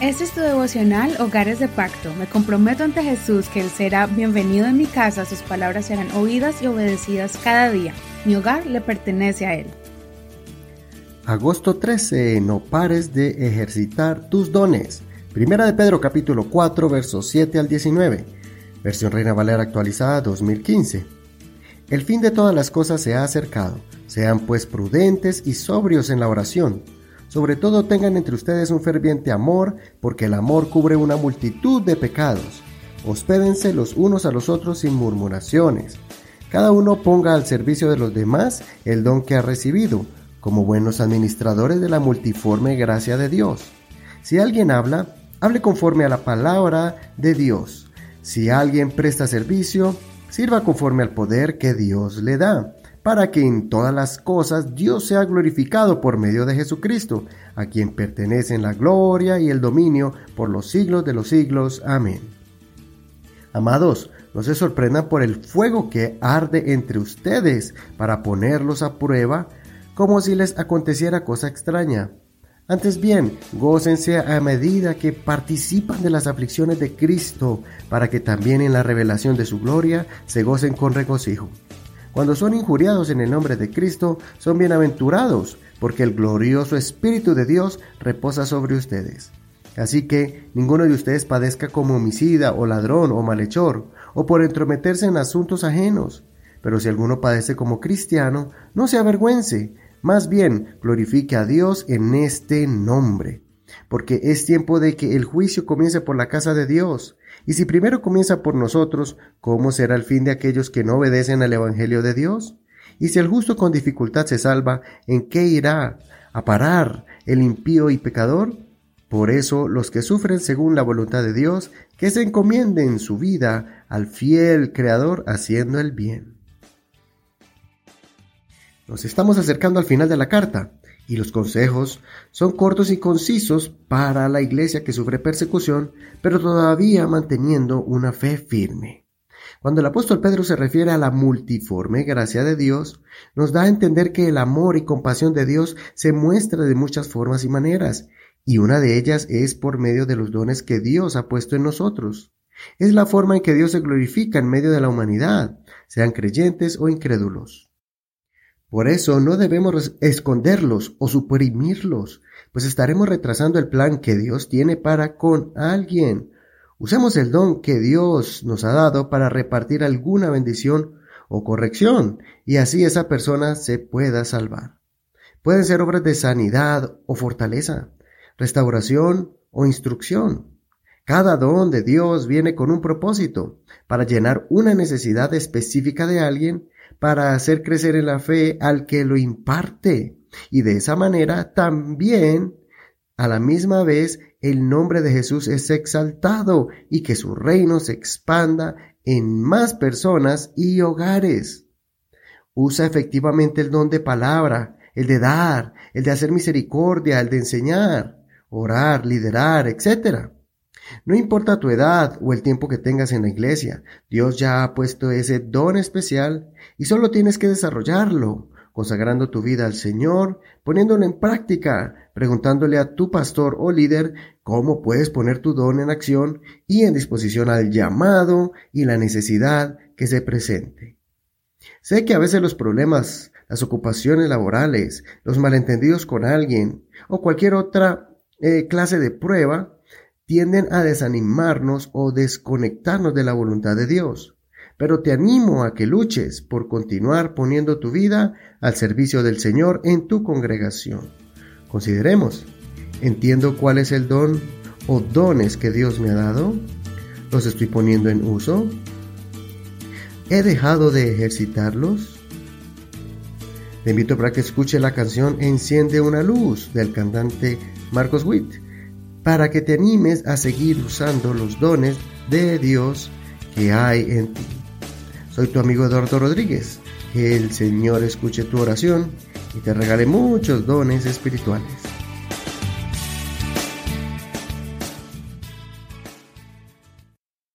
Este es tu devocional Hogares de Pacto. Me comprometo ante Jesús que Él será bienvenido en mi casa, sus palabras serán oídas y obedecidas cada día. Mi hogar le pertenece a Él. Agosto 13. No pares de ejercitar tus dones. Primera de Pedro capítulo 4 versos 7 al 19. Versión Reina Valera actualizada 2015. El fin de todas las cosas se ha acercado. Sean pues prudentes y sobrios en la oración sobre todo tengan entre ustedes un ferviente amor, porque el amor cubre una multitud de pecados. Hospédense los unos a los otros sin murmuraciones. Cada uno ponga al servicio de los demás el don que ha recibido, como buenos administradores de la multiforme gracia de Dios. Si alguien habla, hable conforme a la palabra de Dios. Si alguien presta servicio, sirva conforme al poder que Dios le da para que en todas las cosas Dios sea glorificado por medio de Jesucristo, a quien pertenecen la gloria y el dominio por los siglos de los siglos. Amén. Amados, no se sorprendan por el fuego que arde entre ustedes para ponerlos a prueba, como si les aconteciera cosa extraña. Antes bien, gócense a medida que participan de las aflicciones de Cristo, para que también en la revelación de su gloria se gocen con regocijo. Cuando son injuriados en el nombre de Cristo, son bienaventurados, porque el glorioso Espíritu de Dios reposa sobre ustedes. Así que ninguno de ustedes padezca como homicida o ladrón o malhechor, o por entrometerse en asuntos ajenos. Pero si alguno padece como cristiano, no se avergüence, más bien glorifique a Dios en este nombre. Porque es tiempo de que el juicio comience por la casa de Dios. Y si primero comienza por nosotros, ¿cómo será el fin de aquellos que no obedecen al Evangelio de Dios? Y si el justo con dificultad se salva, ¿en qué irá a parar el impío y pecador? Por eso los que sufren según la voluntad de Dios, que se encomienden su vida al fiel Creador haciendo el bien. Nos estamos acercando al final de la carta y los consejos son cortos y concisos para la iglesia que sufre persecución, pero todavía manteniendo una fe firme. Cuando el apóstol Pedro se refiere a la multiforme gracia de Dios, nos da a entender que el amor y compasión de Dios se muestra de muchas formas y maneras, y una de ellas es por medio de los dones que Dios ha puesto en nosotros. Es la forma en que Dios se glorifica en medio de la humanidad, sean creyentes o incrédulos. Por eso no debemos esconderlos o suprimirlos, pues estaremos retrasando el plan que Dios tiene para con alguien. Usemos el don que Dios nos ha dado para repartir alguna bendición o corrección, y así esa persona se pueda salvar. Pueden ser obras de sanidad o fortaleza, restauración o instrucción. Cada don de Dios viene con un propósito, para llenar una necesidad específica de alguien para hacer crecer en la fe al que lo imparte. Y de esa manera también, a la misma vez, el nombre de Jesús es exaltado y que su reino se expanda en más personas y hogares. Usa efectivamente el don de palabra, el de dar, el de hacer misericordia, el de enseñar, orar, liderar, etc. No importa tu edad o el tiempo que tengas en la iglesia, Dios ya ha puesto ese don especial y solo tienes que desarrollarlo, consagrando tu vida al Señor, poniéndolo en práctica, preguntándole a tu pastor o líder cómo puedes poner tu don en acción y en disposición al llamado y la necesidad que se presente. Sé que a veces los problemas, las ocupaciones laborales, los malentendidos con alguien o cualquier otra eh, clase de prueba tienden a desanimarnos o desconectarnos de la voluntad de Dios. Pero te animo a que luches por continuar poniendo tu vida al servicio del Señor en tu congregación. Consideremos, ¿entiendo cuál es el don o dones que Dios me ha dado? ¿Los estoy poniendo en uso? ¿He dejado de ejercitarlos? Te invito para que escuche la canción Enciende una luz del cantante Marcos Witt para que te animes a seguir usando los dones de Dios que hay en ti. Soy tu amigo Eduardo Rodríguez. Que el Señor escuche tu oración y te regale muchos dones espirituales.